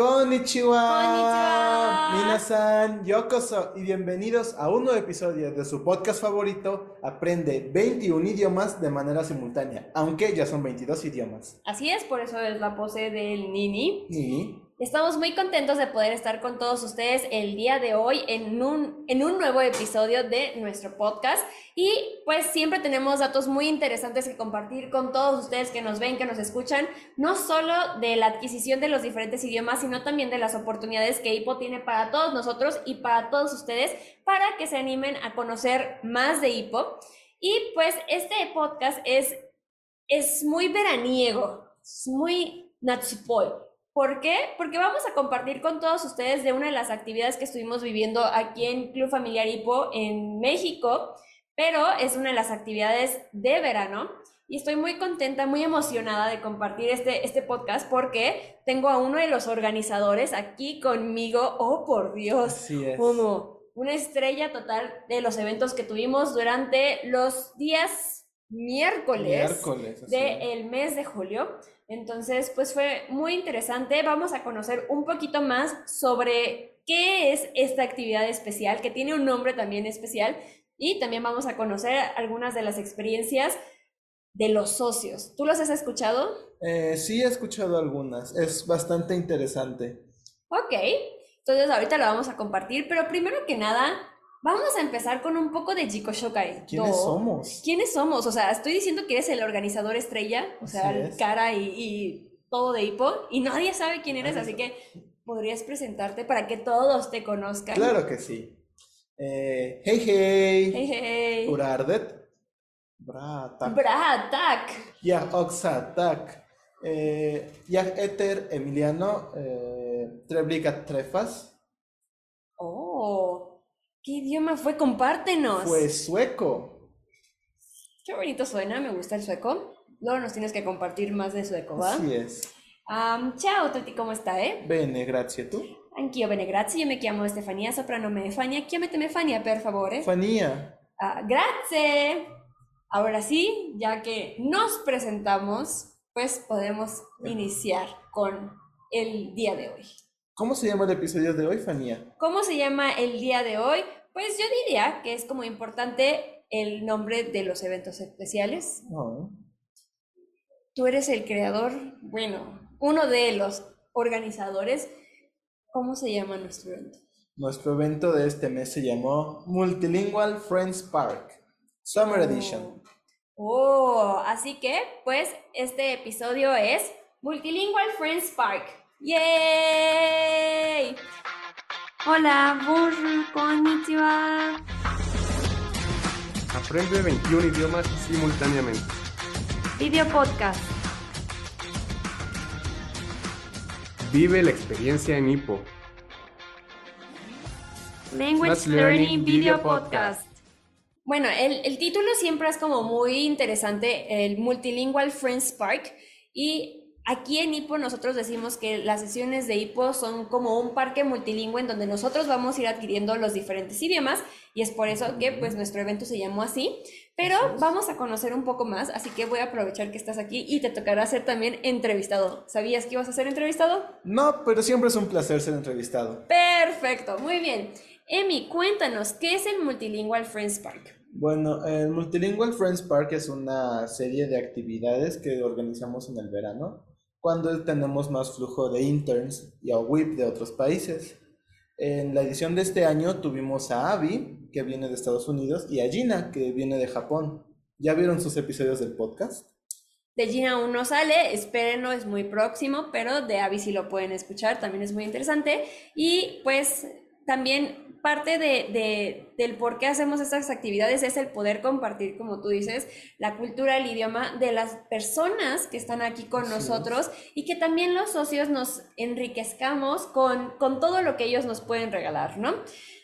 Konnichiwa, Konnichiwa. Minasan, Yokoso y bienvenidos a un nuevo episodio de su podcast favorito, Aprende 21 idiomas de manera simultánea, aunque ya son 22 idiomas. Así es, por eso es la pose del Nini. Y Estamos muy contentos de poder estar con todos ustedes el día de hoy en un, en un nuevo episodio de nuestro podcast. Y pues siempre tenemos datos muy interesantes que compartir con todos ustedes que nos ven, que nos escuchan, no solo de la adquisición de los diferentes idiomas, sino también de las oportunidades que IPO tiene para todos nosotros y para todos ustedes para que se animen a conocer más de IPO. Y pues este podcast es, es muy veraniego, es muy natsupoi. ¿Por qué? Porque vamos a compartir con todos ustedes de una de las actividades que estuvimos viviendo aquí en Club Familiar Hipo en México, pero es una de las actividades de verano. Y estoy muy contenta, muy emocionada de compartir este, este podcast porque tengo a uno de los organizadores aquí conmigo. Oh, por Dios. así es. Como una estrella total de los eventos que tuvimos durante los días miércoles Miércoles. del mes de julio. Entonces, pues fue muy interesante. Vamos a conocer un poquito más sobre qué es esta actividad especial, que tiene un nombre también especial. Y también vamos a conocer algunas de las experiencias de los socios. ¿Tú los has escuchado? Eh, sí he escuchado algunas, es bastante interesante. Ok. Entonces, ahorita lo vamos a compartir. Pero primero que nada, vamos a empezar con un poco de Jiko Shokai. ¿Quiénes somos? ¿Quiénes somos? O sea, estoy diciendo que eres el organizador estrella, o sea, Así es. cara y, y todo de hipo, y nadie sabe quién eres, así que podrías presentarte para que todos te conozcan. Claro que sí. Eh, hey, hey. Hey, hey. Urardet. Brata. Bratak. Ya Oxatak. Eh, ya Eter Emiliano. Eh, Treblica Trefas. ¿Qué idioma fue? Compártenos. Fue sueco. Qué bonito suena, me gusta el sueco. Luego nos tienes que compartir más de sueco, ¿va? Así es. Am, ciao, ¿cómo está, eh? Bene, grazie tu. Anch'io bene, grazie. Io mi chiamo Stefania, soprannome Fania. Chiamatemi Fania, per favore. Fanía. Ah, grazie. Ahora sí, ya que nos presentamos, pues podemos iniciar con el día de hoy. ¿Cómo se llama el episodio de hoy, Fanía? ¿Cómo se llama el día de hoy? Pues yo diría que es como importante el nombre de los eventos especiales. Oh, Tú eres el creador, bueno, uno de los organizadores. ¿Cómo se llama nuestro evento? Nuestro evento de este mes se llamó Multilingual Friends Park. Summer Edition. Oh, así que, pues, este episodio es Multilingual Friends Park. ¡Yay! Hola, bonjour, konnichiwa. Aprende 21 idiomas simultáneamente. Video podcast. Vive la experiencia en Hippo. Language Let's Learning Video Podcast. Bueno, el, el título siempre es como muy interesante, el Multilingual Friends Park. Y aquí en Hippo nosotros decimos que las sesiones de Hippo son como un parque multilingüe en donde nosotros vamos a ir adquiriendo los diferentes idiomas y es por eso que pues nuestro evento se llamó así. Pero vamos a conocer un poco más, así que voy a aprovechar que estás aquí y te tocará ser también entrevistado. ¿Sabías que ibas a ser entrevistado? No, pero siempre es un placer ser entrevistado. Perfecto, muy bien. Emi, cuéntanos, ¿qué es el Multilingual Friends Park? Bueno, el Multilingual Friends Park es una serie de actividades que organizamos en el verano cuando tenemos más flujo de interns y a WIP de otros países. En la edición de este año tuvimos a Abby, que viene de Estados Unidos, y a Gina, que viene de Japón. ¿Ya vieron sus episodios del podcast? De Gina aún no sale, espérenlo, es muy próximo, pero de Abby sí lo pueden escuchar, también es muy interesante. Y pues también parte de, de- del por qué hacemos estas actividades es el poder compartir, como tú dices, la cultura, el idioma de las personas que están aquí con nosotros y que también los socios nos enriquezcamos con, con todo lo que ellos nos pueden regalar, ¿no?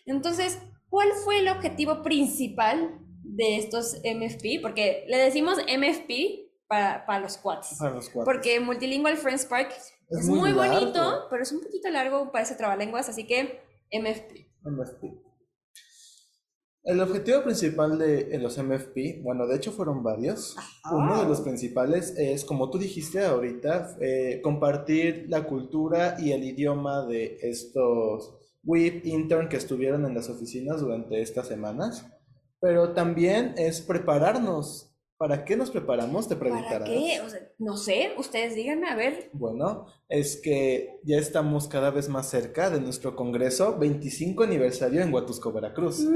Entonces, ¿cuál fue el objetivo principal de estos MFP? Porque le decimos MFP para, para los cuates. Para los cuatro. Porque Multilingual Friends Park es, muy muy, bonito, pero es un poquito largo, parece trabalenguas, así que MFP. MFP. El objetivo principal de los MFP, bueno, de hecho fueron varios. Uno de los principales es, como tú dijiste ahorita, eh, compartir la cultura y el idioma de estos WIP intern que estuvieron en las oficinas durante estas semanas. Pero también es prepararnos. ¿Para qué nos preparamos? Te ¿Para preguntarás. qué? O sea, no sé, ustedes díganme, a ver. Bueno, es que ya estamos cada vez más cerca de nuestro congreso 25 aniversario en Huatusco, Veracruz.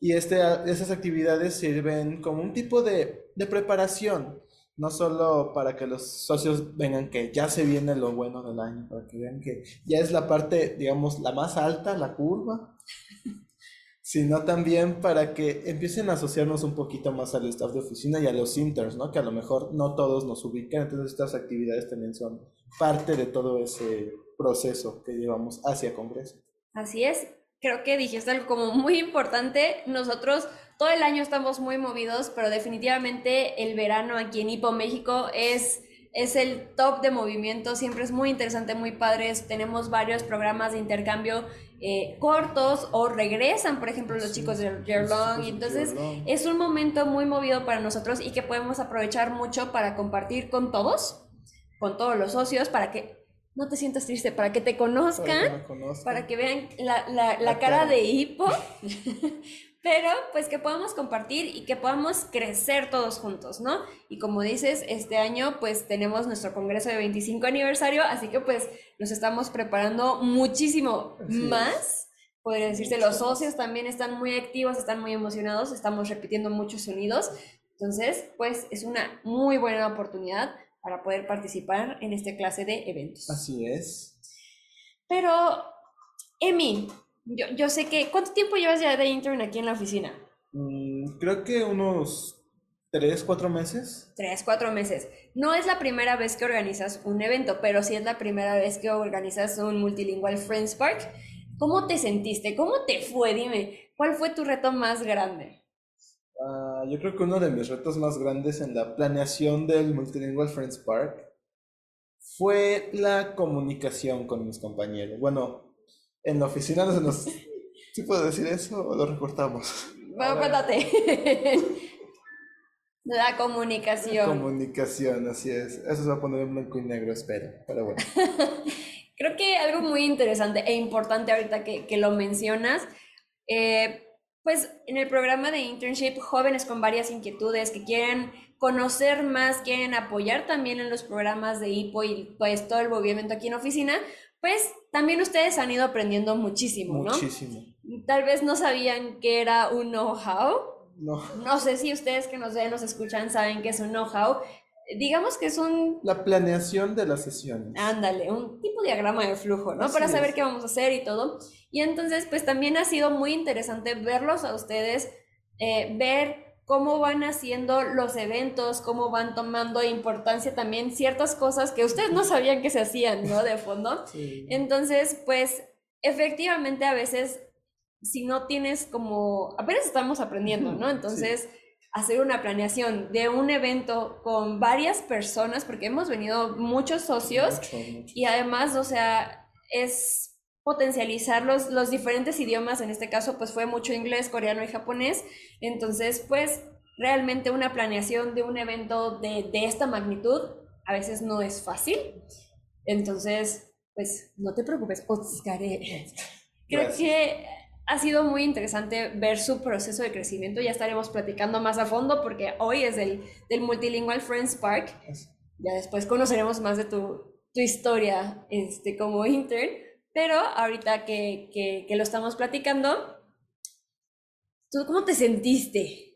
Y este, esas actividades sirven como un tipo de, de preparación, no solo para que los socios vengan que ya se viene lo bueno del año, para que vean que ya es la parte, digamos, la más alta, la curva, sino también para que empiecen a asociarnos un poquito más al staff de oficina y a los interns, ¿no? Que a lo mejor no todos nos ubican, entonces estas actividades también son parte de todo ese proceso que llevamos hacia Congreso. Así es, creo que dijiste algo como muy importante. Nosotros todo el año estamos muy movidos, pero definitivamente el verano aquí en Hipo México es, es el top de movimiento. Siempre es muy interesante, muy padres. Tenemos varios programas de intercambio eh, cortos o regresan, por ejemplo, los Sí, chicos de Yerlong. Y entonces Yerlong. es un momento muy movido para nosotros y que podemos aprovechar mucho para compartir con todos, con todos los socios, para que no te sientas triste, para que te conozcan Para que me conozcan. para que vean la, la- la La cara cara. de hipo, pero pues que podamos compartir y que podamos crecer todos juntos, ¿no? Y como dices, este año pues tenemos nuestro congreso de 25 aniversario, así que pues nos estamos preparando muchísimo Así es. más. Podría decirse, Mucho los socios también están muy activos, están muy emocionados, estamos repitiendo muchos sonidos. Entonces, pues es una muy buena oportunidad para poder participar en esta clase de eventos. Así es. Pero, Emi, yo, yo sé que, ¿cuánto tiempo llevas ya de intern aquí en la oficina? Mm, creo que unos tres, cuatro meses. Tres, cuatro meses. No es la primera vez que organizas un evento, pero sí es la primera vez que organizas un Multilingual Friends Park. ¿Cómo te sentiste? ¿Cómo te fue? Dime, ¿cuál fue tu reto más grande? Ah, yo creo que uno de mis retos más grandes en la planeación del Multilingual Friends Park fue la comunicación con mis compañeros. Bueno, en la oficina no se nos... ¿Sí puedo decir eso o lo recortamos? Bueno, cuéntate. La comunicación. Comunicación, así es. Eso se va a poner en blanco y negro, espero. Pero bueno. Creo que algo muy interesante e importante ahorita que, que lo mencionas, eh, pues en el programa de internship, jóvenes con varias inquietudes que quieren conocer más, quieren apoyar también en los programas de HIPO y pues todo el movimiento aquí en oficina, pues también ustedes han ido aprendiendo muchísimo, ¿no? Muchísimo. Tal vez no sabían que era un know-how, No. no sé si ustedes que nos ven, nos escuchan, saben que es un know-how. Digamos que es un La planeación de las sesiones. Ándale, un tipo de diagrama de flujo, ¿no? Así Para saber es. qué vamos a hacer y todo. Y entonces, pues también ha sido muy interesante verlos a ustedes, eh, ver cómo van haciendo los eventos, cómo van tomando importancia también ciertas cosas que ustedes no sabían que se hacían, ¿no? De fondo. Sí. Entonces, pues efectivamente a veces, si no tienes como, apenas estamos aprendiendo, ¿no? Sí. Entonces, hacer una planeación de un evento con varias personas, porque hemos venido muchos socios Mucho, mucho. y además, o sea, es potencializar los, los diferentes idiomas, en este caso, pues fue mucho inglés, coreano y japonés, entonces, pues realmente una planeación de un evento de, de esta magnitud a veces no es fácil, entonces, pues no te preocupes, Otsukaré. Creo Gracias. que ha sido muy interesante ver su proceso de crecimiento, ya estaremos platicando más a fondo porque hoy es del, del Multilingual Friends Park, ya después conoceremos más de tu, tu historia este, como intern, pero ahorita que, que, lo estamos platicando, ¿tú cómo te sentiste?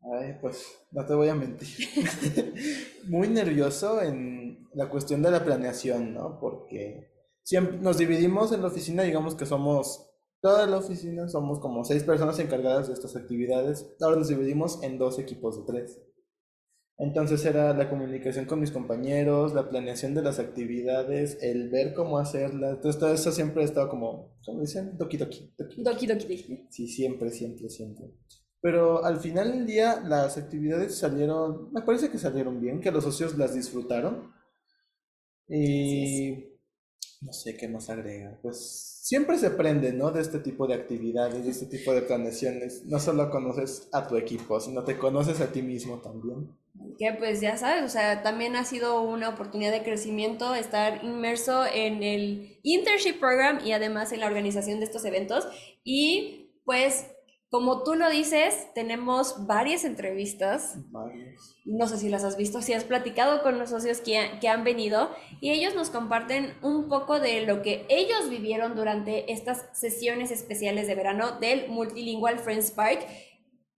Ay, pues no te voy a mentir. Muy nervioso en la cuestión de la planeación, ¿no? Porque siempre nos dividimos en la oficina, digamos que somos toda la oficina, somos como seis personas encargadas de estas actividades. Ahora nos dividimos en dos equipos de tres. Entonces era la comunicación con mis compañeros, la planeación de las actividades, el ver cómo hacerlas. Entonces todo eso siempre ha estado como, ¿cómo dicen? Doki doki, doki. Doki Doki Doki. Sí, siempre, siempre, siempre. Pero al final del día las actividades salieron, me parece que salieron bien, que los socios las disfrutaron. Y No sé qué más agrega. Pues siempre se aprende, ¿no? De este tipo de actividades, de este tipo de planeaciones. No solo conoces a tu equipo, sino te conoces a ti mismo también. Que pues ya sabes, o sea, también ha sido una oportunidad de crecimiento estar inmerso en el internship program y además en la organización de estos eventos. Y pues como tú lo dices, tenemos varias entrevistas. Varios. No sé si las has visto, si has platicado con los socios que, ha- que han venido y ellos nos comparten un poco de lo que ellos vivieron durante estas sesiones especiales de verano del Multilingual Friends Park.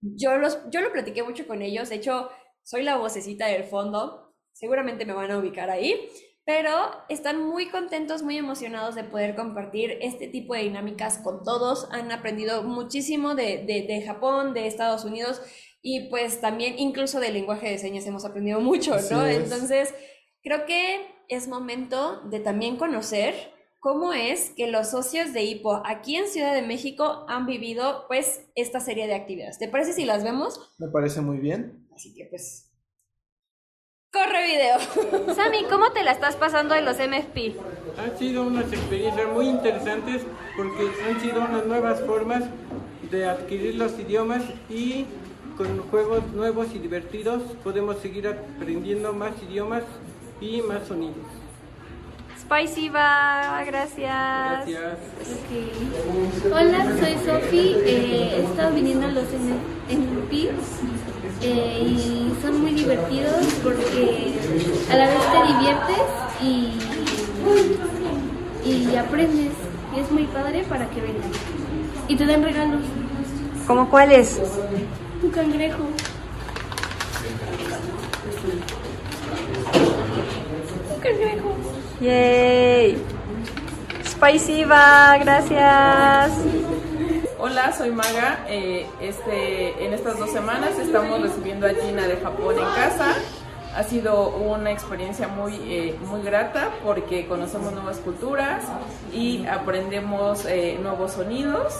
Yo, los, yo lo platiqué mucho con ellos, de hecho, soy la vocecita del fondo, seguramente me van a ubicar ahí, pero están muy contentos, muy emocionados de poder compartir este tipo de dinámicas con todos. Han aprendido muchísimo de, de, de Japón, de Estados Unidos y pues también incluso del lenguaje de señas hemos aprendido mucho, ¿no? es. Entonces, creo que es momento de también conocer cómo es que los socios de HIPO aquí en Ciudad de México han vivido pues esta serie de actividades. ¿Te parece si las vemos? Me parece muy bien. Así que pues... ¡Corre video! Sammy, ¿cómo te la estás pasando en los MFP? Han sido unas experiencias muy interesantes porque han sido unas nuevas formas de adquirir los idiomas y con juegos nuevos y divertidos podemos seguir aprendiendo más idiomas y más sonidos. Spicy va, gracias. Hola, soy Sofi. Eh, he estado viniendo a los NLP eh, y son muy divertidos porque a la vez te diviertes y, y aprendes. Y es muy padre para que vengan. Y te dan regalos. ¿Cómo cuáles? Un cangrejo. Un cangrejo. Yay. Spicy va, gracias. Hola, soy Maga. Eh, este, en estas dos semanas estamos recibiendo a Gina de Japón en casa. Ha sido una experiencia muy, eh, muy grata porque conocemos nuevas culturas y aprendemos eh, nuevos sonidos.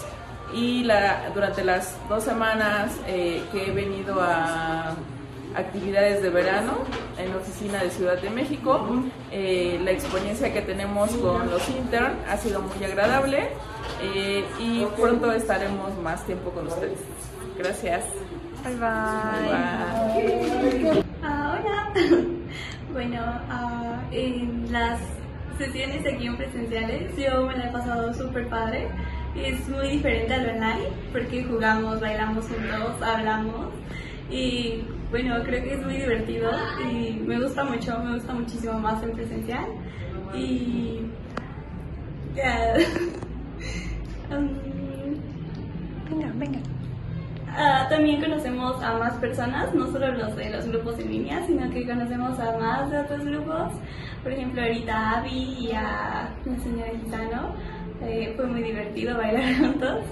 Y la, durante las dos semanas que he venido a actividades de verano en la oficina de Ciudad de México. Eh, la experiencia que tenemos con los intern ha sido muy agradable eh, y pronto estaremos más tiempo con ustedes. Gracias. Bye bye. Bye. Ah, hola. bueno, ah, en las sesiones aquí en presenciales yo me la he pasado súper padre. Es muy diferente al online porque jugamos, bailamos juntos, hablamos y bueno, creo que es muy divertido y me gusta mucho, me gusta muchísimo más en presencial y. Um, Venga, venga. Ah, también conocemos a más personas, no solo los de los grupos en línea, sino que conocemos a más de otros grupos. Por ejemplo, ahorita a Abby y a la señora Gitano. Eh, fue muy divertido bailar juntos.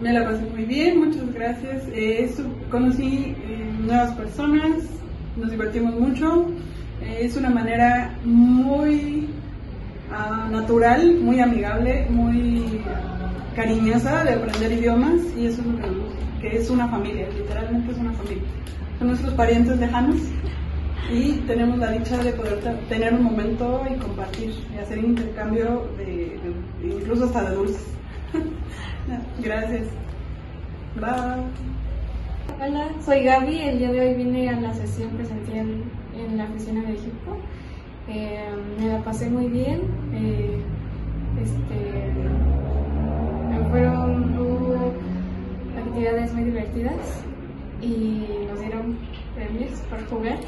Me la pasé muy bien, muchas gracias. Eh, conocí nuevas personas, nos divertimos mucho. Eh, es una manera muy ah, natural, muy amigable, muy cariñosa de aprender idiomas y eso es lo que es una familia, literalmente es una familia. Son nuestros parientes lejanos y tenemos la dicha de poder te- tener un momento y compartir y hacer intercambio de- incluso hasta de dulces. Gracias. Bye. Hola, soy Gaby. El día de hoy vine a la sesión presencial en la oficina de Egipto. Eh, me la pasé muy bien. Eh, este, fueron actividades muy divertidas y nos dieron premios por jugar.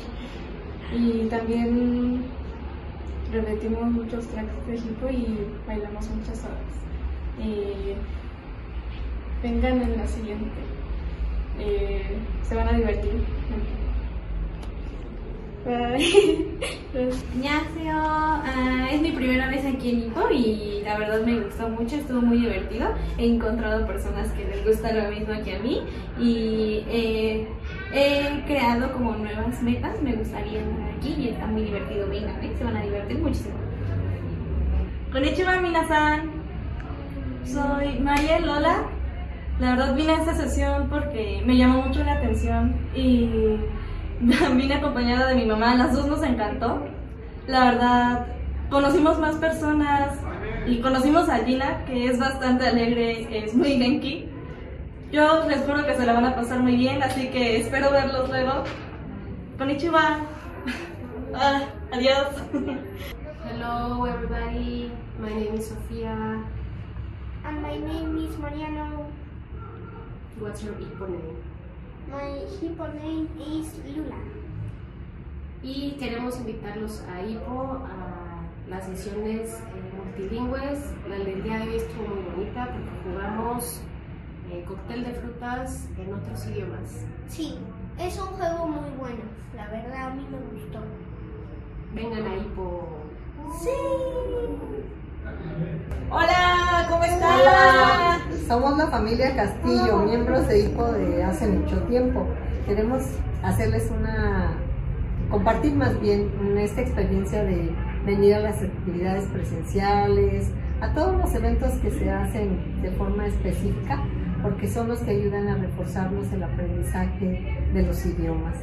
Y también repetimos muchos tracks de Egipto y bailamos muchas horas. Vengan en la siguiente. Eh, se van a divertir. Bye. Ignacio, ah, es mi primera vez aquí en Ipo y la verdad me gustó mucho, estuvo muy divertido. He encontrado personas que les gusta lo mismo que a mí y eh, he creado como nuevas metas. Me gustaría estar aquí y está muy divertido. Vengan, ¿eh? se van a divertir muchísimo. Konnichiwa, minasan. Soy Maya Lola. La verdad vine a esta sesión porque me llamó mucho la atención y vine acompañada de mi mamá. Las dos nos encantó. La verdad conocimos más personas y conocimos a Gina, que es bastante alegre, es muy genki. Yo les juro que se la van a pasar muy bien, así que espero verlos luego. Konnichiwa. Ah, adiós. Hello everybody, my name is Sofia. And my name is Mariano. What's your Igbo name? My hippo name is Lula. Y queremos invitarlos a Ipo a las sesiones eh, multilingües. La del día de hoy estuvo muy bonita porque jugamos eh, cóctel de frutas en otros idiomas. Sí, es un juego muy bueno. La verdad a mí me gustó. Vengan a Ipo. Sí. Hola, ¿cómo están? Hola, somos la familia Castillo, miembros de IPO de hace mucho tiempo. Queremos hacerles una, compartir más bien esta experiencia de venir a las actividades presenciales, a todos los eventos que se hacen de forma específica, porque son los que ayudan a reforzarnos el aprendizaje de los idiomas.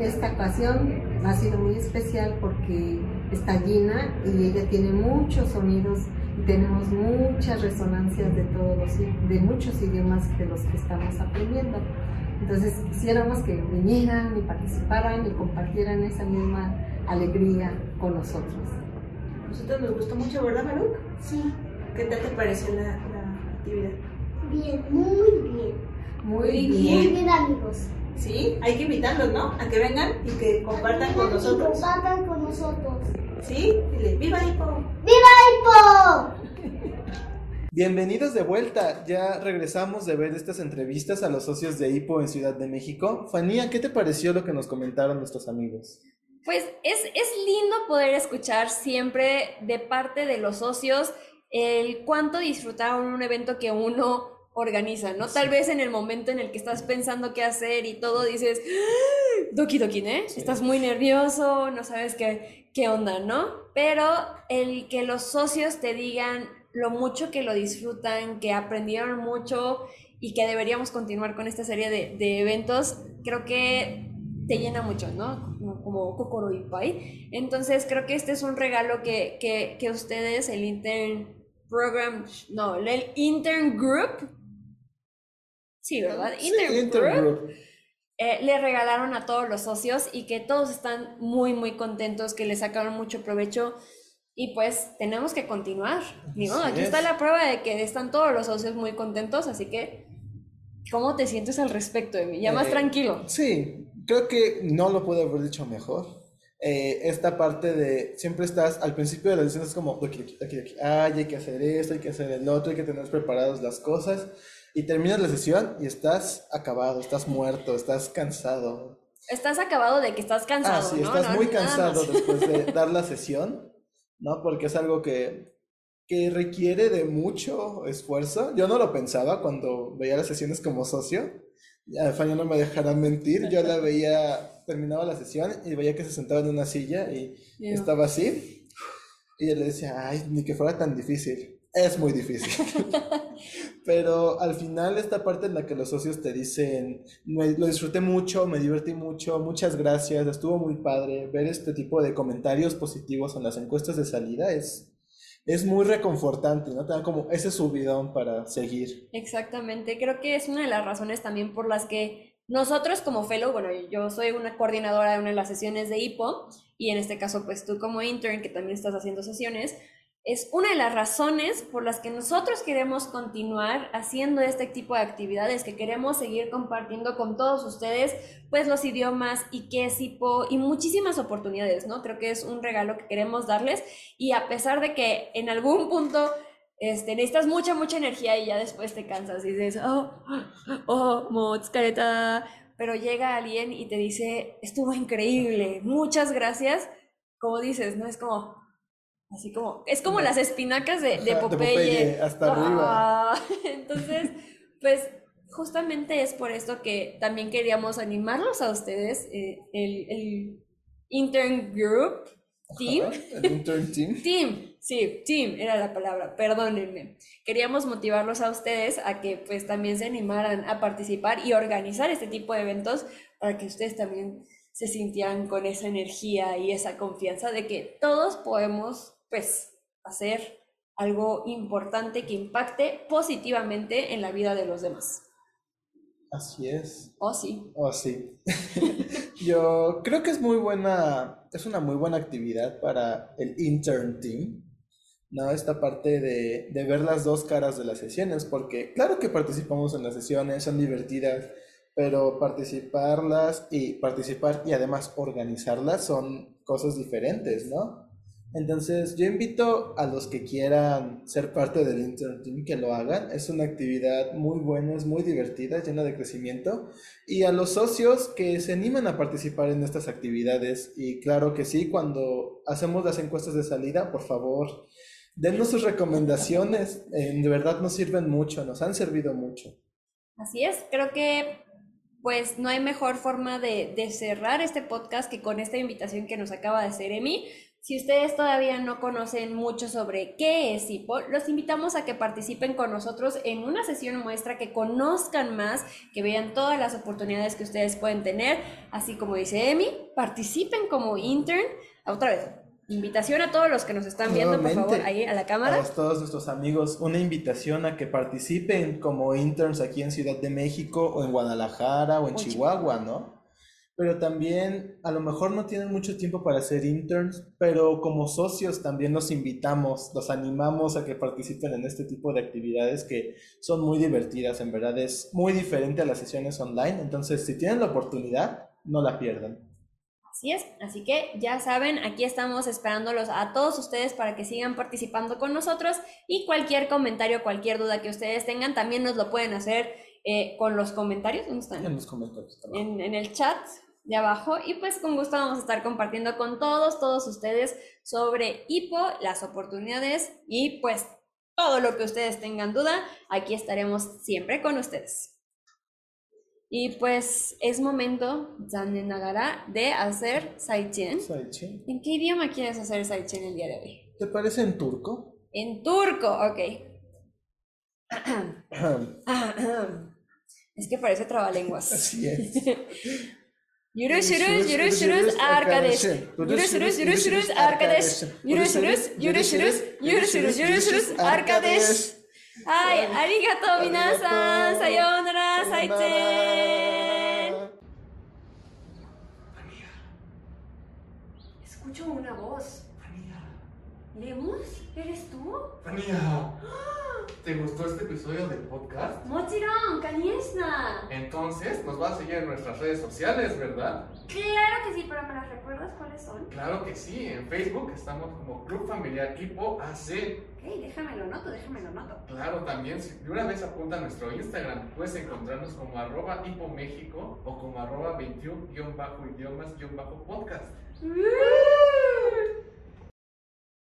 Esta ocasión ha sido muy especial porque está Gina y ella tiene muchos sonidos tenemos muchas resonancias de todos los, de muchos idiomas de los que estamos aprendiendo. Entonces quisiéramos que vinieran y participaran y compartieran esa misma alegría con nosotros. A nosotros nos gustó mucho, ¿verdad, Maruk? Sí. ¿Qué tal te pareció la, la actividad? Bien, muy bien. Muy bien. Muy bien, amigos. Sí, hay que invitarlos, ¿no? A que vengan y que compartan con nosotros. Compartan con nosotros. Sí, dile, ¡Viva Hipo! ¡Viva Hipo! Bienvenidos de vuelta. Ya regresamos de ver estas entrevistas a los socios de Hipo en Ciudad de México. Fanía, ¿qué te pareció lo que nos comentaron nuestros amigos? Pues es, es lindo poder escuchar siempre de parte de los socios el cuánto disfrutaron un evento que uno organiza, ¿no? Tal vez en el momento en el que estás pensando qué hacer y todo dices, ¡Ah! doki doki, ¿eh? Estás muy nervioso, no sabes qué, qué onda, ¿no? Pero el que los socios te digan lo mucho que lo disfrutan, que aprendieron mucho y que deberíamos continuar con esta serie de, de eventos, creo que te llena mucho, ¿no? Como, como Kokoro Ippai. Entonces creo que este es un regalo que, que, que ustedes, el Intern Program, no, el Intern Group, Sí, ¿verdad? Sí, Intergroup, Intergroup. Eh, le regalaron a todos los socios y que todos están muy, muy contentos, que le sacaron mucho provecho. Y pues tenemos que continuar. Modo, Así aquí está es. la prueba de que están todos los socios muy contentos, así que, ¿cómo te sientes al respecto de mí? Ya más Eh, tranquilo. Sí, creo que no lo pude haber dicho mejor. Eh, esta parte de siempre estás al principio de la sesión es como "Doki, doki, doki, doki". Ay, hay que hacer esto, hay que hacer el otro, hay que tener preparadas las cosas y terminas la sesión y estás acabado, estás muerto, estás cansado. Estás acabado de que estás cansado, Ah, sí, ¿no? estás No, muy cansado después de dar la sesión, ¿no? Porque es algo que, que requiere de mucho esfuerzo. Yo no lo pensaba cuando veía las sesiones como socio. Ya, Fania no me dejará mentir. Yo la veía, terminaba la sesión y veía que se sentaba en una silla y Ya. estaba así. Y yo le decía, ay, ni que fuera tan difícil. Es muy difícil. Pero al final esta parte en la que los socios te dicen, "Me- lo disfruté mucho, me divertí mucho, muchas gracias, estuvo muy padre, ver este tipo de comentarios positivos en las encuestas de salida es, es muy reconfortante, ¿no? Te da como ese subidón para seguir. Exactamente, creo que es una de las razones también por las que nosotros como fellow, bueno, yo soy una coordinadora de una de las sesiones de HIPO y en este caso pues tú como intern que también estás haciendo sesiones, es una de las razones por las que nosotros queremos continuar haciendo este tipo de actividades, que queremos seguir compartiendo con todos ustedes pues los idiomas y qué es HIPO y muchísimas oportunidades, ¿no? Creo que es un regalo que queremos darles y a pesar de que en algún punto este, necesitas mucha, mucha energía y ya después te cansas y dices, oh, oh, tsukareta", pero llega alguien y te dice, estuvo increíble, muchas gracias, como dices, ¿no? Es como, así como, es como las espinacas de, de Ajá, de Popeye. Popeye, hasta Ah, Entonces, pues justamente es por esto que también queríamos animarlos a ustedes, eh, el, el Intern Group Team. Ajá, el intern team. Team, sí, team era la palabra, perdónenme. Queríamos motivarlos a ustedes a que pues también se animaran a participar y organizar este tipo de eventos para que ustedes también se sintieran con esa energía y esa confianza de que todos podemos, pues, hacer algo importante que impacte positivamente en la vida de los demás. Así es. Oh, sí. Oh, sí. Yo creo que es muy buena, es una muy buena actividad para el intern team, ¿no? Esta parte de, de ver las dos caras de las sesiones, porque claro que participamos en las sesiones, son divertidas, pero participarlas y participar y además organizarlas son cosas diferentes, ¿no? Entonces, yo invito a los que quieran ser parte del Intern Team que lo hagan. Es una actividad muy buena, es muy divertida, llena de crecimiento. Y a los socios que se animan a participar en estas actividades. Y claro que sí, cuando hacemos las encuestas de salida, por favor, dennos sus recomendaciones. Eh, de verdad nos sirven mucho, nos han servido mucho. Así es, creo que pues no hay mejor forma de, de cerrar este podcast que con esta invitación que nos acaba de hacer Emi. Si ustedes todavía no conocen mucho sobre qué es HIPO, los invitamos a que participen con nosotros en una sesión muestra, que conozcan más, que vean todas las oportunidades que ustedes pueden tener, así como dice Emi, participen como intern. Otra vez, invitación a todos los que nos están viendo, por favor, ahí a la cámara. A todos nuestros amigos, una invitación a que participen como interns aquí en Ciudad de México o en Guadalajara o en O en Chihuahua, ¿no? Pero también a lo mejor no tienen mucho tiempo para ser interns, pero como socios también los invitamos, los animamos a que participen en este tipo de actividades que son muy divertidas, en verdad es muy diferente a las sesiones online, entonces si tienen la oportunidad, no la pierdan. Así es, así que ya saben, aquí estamos esperándolos a todos ustedes para que sigan participando con nosotros y cualquier comentario, cualquier duda que ustedes tengan, también nos lo pueden hacer eh, con los comentarios, ¿dónde están? En los comentarios. en, en el chat de abajo y pues con gusto vamos a estar compartiendo con todos, todos ustedes sobre HIPO, las oportunidades y pues todo lo que ustedes tengan duda, aquí estaremos siempre con ustedes. Y pues es momento, Nagara, de hacer. Saichen. ¿En qué idioma quieres hacer Saichen el día de hoy? ¿Te parece en turco? En turco, ok. Es que parece trabalenguas. Así es. Yürüşürüz, yürüşürüz arkadaş. Yürüşürüz, yürüşürüz arkadaş. Yürüşürüz, yürüşürüz, yürüşürüz, yürüşürüz arkadaş. Hay, arigatou minasan. Sayonara, saiten. Escucho una voz. ¿Lemus? ¿Eres tú? Ania, ¿te gustó este episodio del podcast? Mochiron, Kaniesna. Entonces nos vas a seguir en nuestras redes sociales, ¿verdad? Claro que sí, pero ¿me las recuerdas cuáles son? Claro que sí, en Facebook estamos como Club Familiar Hipo AC. Ok, déjame lo noto, déjame lo noto. Claro, también, si de una vez apunta a nuestro Instagram, puedes encontrarnos como arroba Hipo México o como arroba 21-idiomas-podcast. ¡Uh!